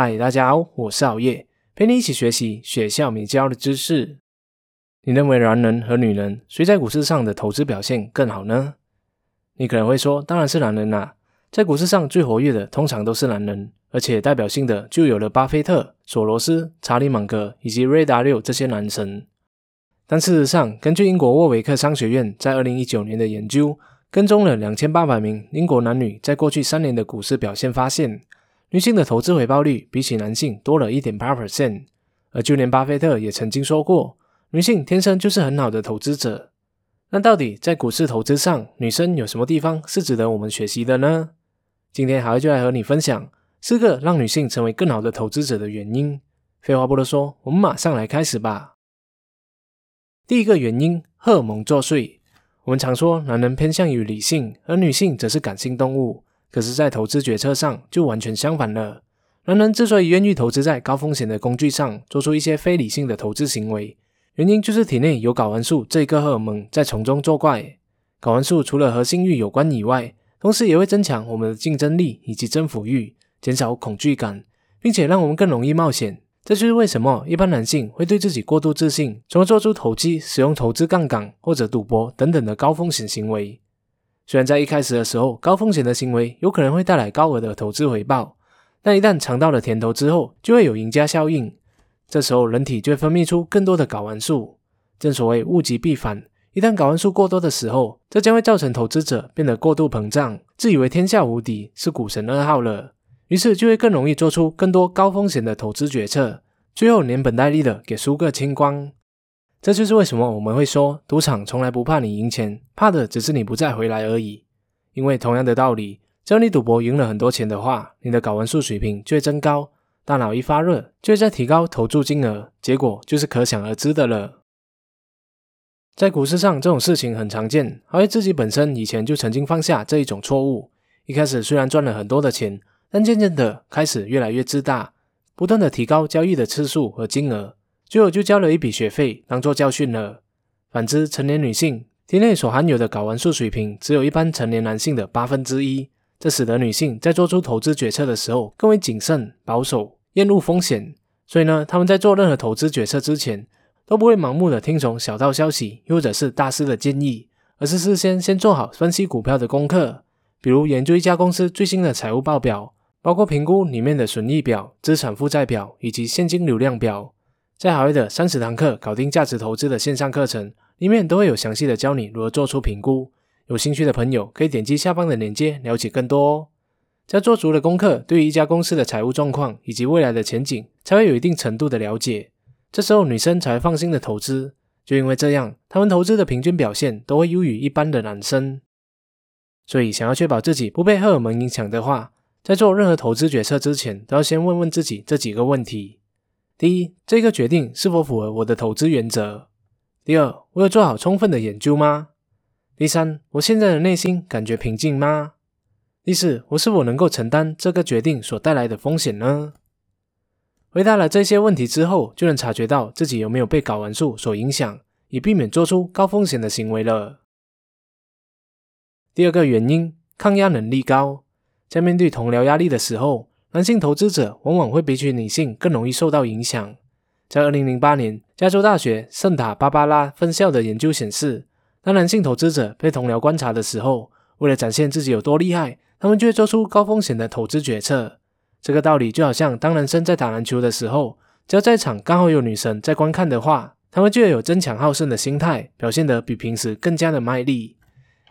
嗨，大家好，我是熬夜，陪你一起学习学校没教的知识。你认为男人和女人谁在股市上的投资表现更好呢？你可能会说，当然是男人啦，在股市上最活跃的通常都是男人，而且代表性的就有了巴菲特、索罗斯、查理芒格以及瑞达六这些男神。但事实上，根据英国沃维克商学院在二零一九年的研究，跟踪了两千八百名英国男女在过去三年的股市表现，发现。女性的投资回报率比起男性多了一点八 percent，而就连巴菲特也曾经说过，女性天生就是很好的投资者。那到底在股市投资上，女生有什么地方是值得我们学习的呢？今天海就来和你分享四个让女性成为更好的投资者的原因。废话不多说，我们马上来开始吧。第一个原因，荷尔蒙作祟。我们常说，男人偏向于理性，而女性则是感性动物。可是，在投资决策上就完全相反了。男人之所以愿意投资在高风险的工具上，做出一些非理性的投资行为，原因就是体内有睾丸素这一个荷尔蒙在从中作怪。睾丸素除了和性欲有关以外，同时也会增强我们的竞争力以及征服欲，减少恐惧感，并且让我们更容易冒险。这就是为什么一般男性会对自己过度自信，从而做出投机、使用投资杠杆或者赌博等等的高风险行为。虽然在一开始的时候，高风险的行为有可能会带来高额的投资回报，但一旦尝到了甜头之后，就会有赢家效应。这时候，人体就会分泌出更多的睾丸素。正所谓物极必反，一旦睾丸素过多的时候，这将会造成投资者变得过度膨胀，自以为天下无敌，是股神二号了。于是就会更容易做出更多高风险的投资决策，最后连本带利的给输个清光。这就是为什么我们会说，赌场从来不怕你赢钱，怕的只是你不再回来而已。因为同样的道理，只要你赌博赢了很多钱的话，你的睾丸素水平就会增高，大脑一发热，就会再提高投注金额，结果就是可想而知的了。在股市上，这种事情很常见，而自己本身以前就曾经犯下这一种错误。一开始虽然赚了很多的钱，但渐渐的开始越来越自大，不断的提高交易的次数和金额。最后就交了一笔学费，当做教训了。反之，成年女性体内所含有的睾丸素水平只有一般成年男性的八分之一，这使得女性在做出投资决策的时候更为谨慎、保守、厌恶风险。所以呢，他们在做任何投资决策之前，都不会盲目的听从小道消息，或者是大师的建议，而是事先先做好分析股票的功课，比如研究一家公司最新的财务报表，包括评估里面的损益表、资产负债表以及现金流量表。在海外的三十堂课搞定价值投资的线上课程里面，都会有详细的教你如何做出评估。有兴趣的朋友可以点击下方的链接了解更多哦。在做足了功课，对于一家公司的财务状况以及未来的前景，才会有一定程度的了解。这时候女生才会放心的投资，就因为这样，他们投资的平均表现都会优于一般的男生。所以，想要确保自己不被荷尔蒙影响的话，在做任何投资决策之前，都要先问问自己这几个问题。第一，这个决定是否符合我的投资原则？第二，我有做好充分的研究吗？第三，我现在的内心感觉平静吗？第四，我是否能够承担这个决定所带来的风险呢？回答了这些问题之后，就能察觉到自己有没有被睾丸素所影响，以避免做出高风险的行为了。第二个原因，抗压能力高，在面对同僚压力的时候。男性投资者往往会比起女性更容易受到影响。在二零零八年，加州大学圣塔芭芭拉分校的研究显示，当男性投资者被同僚观察的时候，为了展现自己有多厉害，他们就会做出高风险的投资决策。这个道理就好像当男生在打篮球的时候，只要在场刚好有女神在观看的话，他们就会有争强好胜的心态，表现得比平时更加的卖力。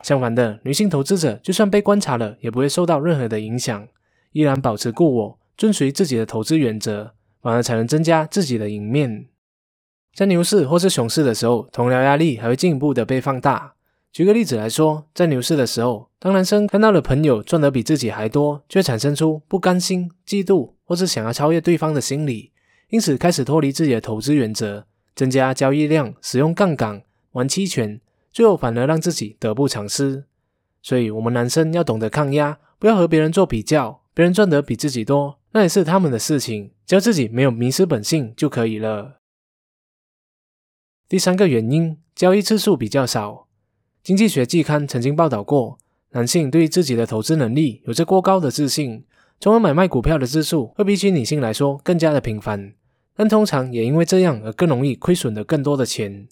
相反的，女性投资者就算被观察了，也不会受到任何的影响。依然保持固我，遵循自己的投资原则，反而才能增加自己的赢面。在牛市或是熊市的时候，同僚压力还会进一步的被放大。举个例子来说，在牛市的时候，当男生看到了朋友赚得比自己还多，就会产生出不甘心、嫉妒或是想要超越对方的心理，因此开始脱离自己的投资原则，增加交易量，使用杠杆，玩期权，最后反而让自己得不偿失。所以，我们男生要懂得抗压，不要和别人做比较。别人赚得比自己多，那也是他们的事情，只要自己没有迷失本性就可以了。第三个原因，交易次数比较少。经济学季刊曾经报道过，男性对于自己的投资能力有着过高的自信，从而买卖股票的次数会比起女性来说更加的频繁，但通常也因为这样而更容易亏损的更多的钱。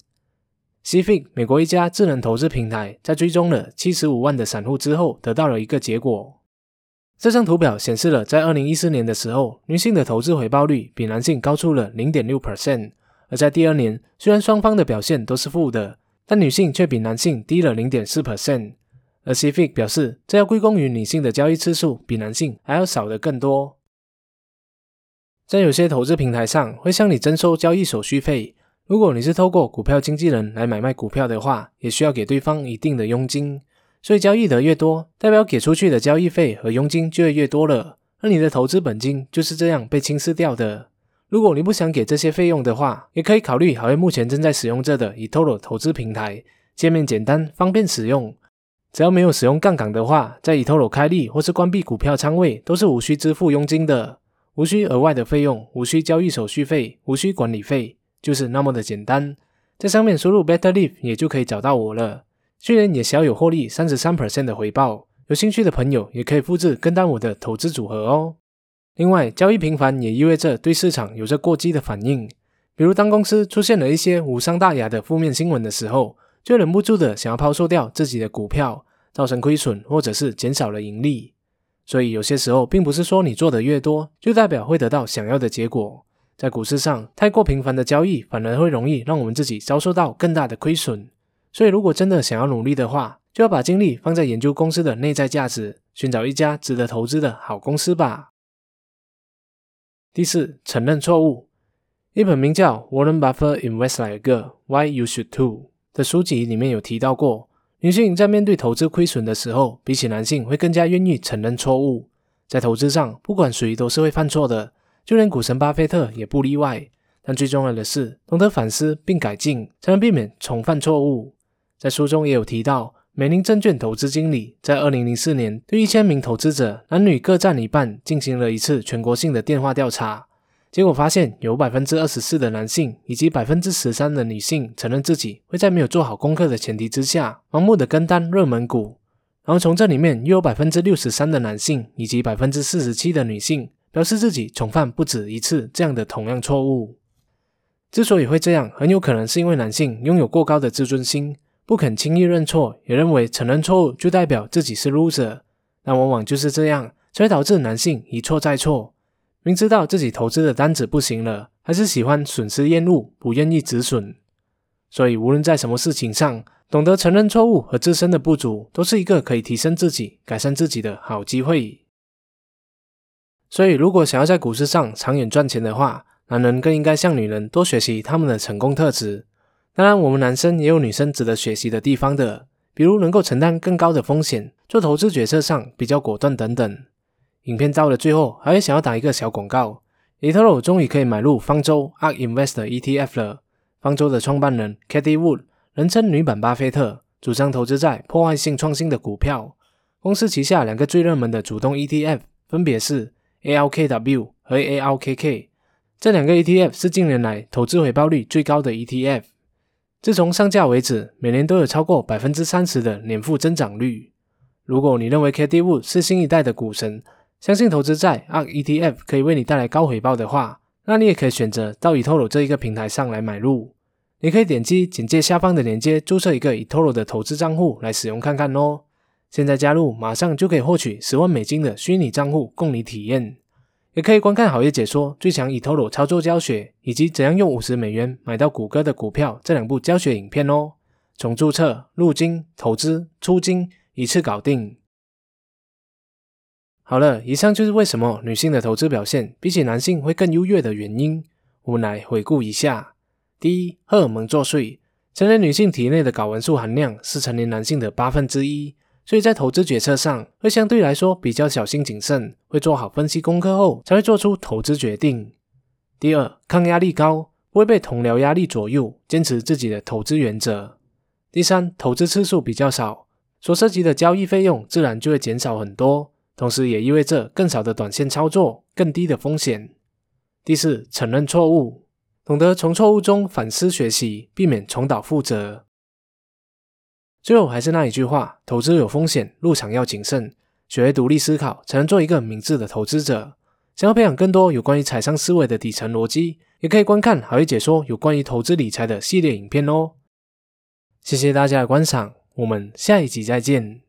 c f i c 美国一家智能投资平台在追踪了七十五万的散户之后，得到了一个结果。这张图表显示了，在二零一四年的时候，女性的投资回报率比男性高出了零点六 percent，而在第二年，虽然双方的表现都是负的，但女性却比男性低了零点四 percent。而 c f i c 表示，这要归功于女性的交易次数比男性还要少的更多。在有些投资平台上，会向你征收交易手续费。如果你是透过股票经纪人来买卖股票的话，也需要给对方一定的佣金。所以交易的越多，代表给出去的交易费和佣金就会越多了。而你的投资本金就是这样被侵蚀掉的。如果你不想给这些费用的话，也可以考虑好为目前正在使用着的 eToro 投资平台，界面简单方便使用。只要没有使用杠杆的话，在 eToro 开立或是关闭股票仓位都是无需支付佣金的，无需额外的费用，无需交易手续费，无需管理费。就是那么的简单，在上面输入 Better Live 也就可以找到我了。去年也小有获利，三十三 percent 的回报。有兴趣的朋友也可以复制跟单我的投资组合哦。另外，交易频繁也意味着对市场有着过激的反应。比如，当公司出现了一些无伤大雅的负面新闻的时候，就忍不住的想要抛售掉自己的股票，造成亏损或者是减少了盈利。所以，有些时候并不是说你做的越多，就代表会得到想要的结果。在股市上，太过频繁的交易反而会容易让我们自己遭受到更大的亏损。所以，如果真的想要努力的话，就要把精力放在研究公司的内在价值，寻找一家值得投资的好公司吧。第四，承认错误。一本名叫《Warren Buffett Invest Like a Girl: Why You Should Too》的书籍里面有提到过，女性在面对投资亏损的时候，比起男性会更加愿意承认错误。在投资上，不管谁都是会犯错的。就连股神巴菲特也不例外，但最重要的是懂得反思并改进，才能避免重犯错误。在书中也有提到，美林证券投资经理在二零零四年对一千名投资者，男女各占一半，进行了一次全国性的电话调查，结果发现有百分之二十四的男性以及百分之十三的女性承认自己会在没有做好功课的前提之下，盲目的跟单热门股，然后从这里面又有百分之六十三的男性以及百分之四十七的女性。表示自己重犯不止一次这样的同样错误。之所以会这样，很有可能是因为男性拥有过高的自尊心，不肯轻易认错，也认为承认错误就代表自己是 loser。但往往就是这样，才会导致男性一错再错。明知道自己投资的单子不行了，还是喜欢损失厌恶，不愿意止损。所以，无论在什么事情上，懂得承认错误和自身的不足，都是一个可以提升自己、改善自己的好机会。所以，如果想要在股市上长远赚钱的话，男人更应该向女人多学习他们的成功特质。当然，我们男生也有女生值得学习的地方的，比如能够承担更高的风险，做投资决策上比较果断等等。影片到了最后，还会想要打一个小广告：eToro 终于可以买入方舟 ARK Invest ETF 了。方舟的创办人 Katie Wood，人称女版巴菲特，主张投资在破坏性创新的股票。公司旗下两个最热门的主动 ETF 分别是。ALKW 和 ALKK 这两个 ETF 是近年来投资回报率最高的 ETF。自从上架为止，每年都有超过百分之三十的年复增长率。如果你认为 k d Wood 是新一代的股神，相信投资在 ARK ETF 可以为你带来高回报的话，那你也可以选择到 eToro 这一个平台上来买入。你可以点击简介下方的链接，注册一个 eToro 的投资账户来使用看看哦。现在加入，马上就可以获取十万美金的虚拟账户供你体验，也可以观看好业解说、最强以 Toro 操作教学，以及怎样用五十美元买到谷歌的股票这两部教学影片哦。从注册、入金、投资、出金一次搞定。好了，以上就是为什么女性的投资表现比起男性会更优越的原因。我们来回顾一下：第一，荷尔蒙作祟，成年女性体内的睾丸素含量是成年男性的八分之一。所以在投资决策上，会相对来说比较小心谨慎，会做好分析功课后才会做出投资决定。第二，抗压力高，不会被同僚压力左右，坚持自己的投资原则。第三，投资次数比较少，所涉及的交易费用自然就会减少很多，同时也意味着更少的短线操作，更低的风险。第四，承认错误，懂得从错误中反思学习，避免重蹈覆辙。最后还是那一句话，投资有风险，入场要谨慎。学会独立思考，才能做一个明智的投资者。想要培养更多有关于财商思维的底层逻辑，也可以观看海威解说有关于投资理财的系列影片哦。谢谢大家的观赏，我们下一集再见。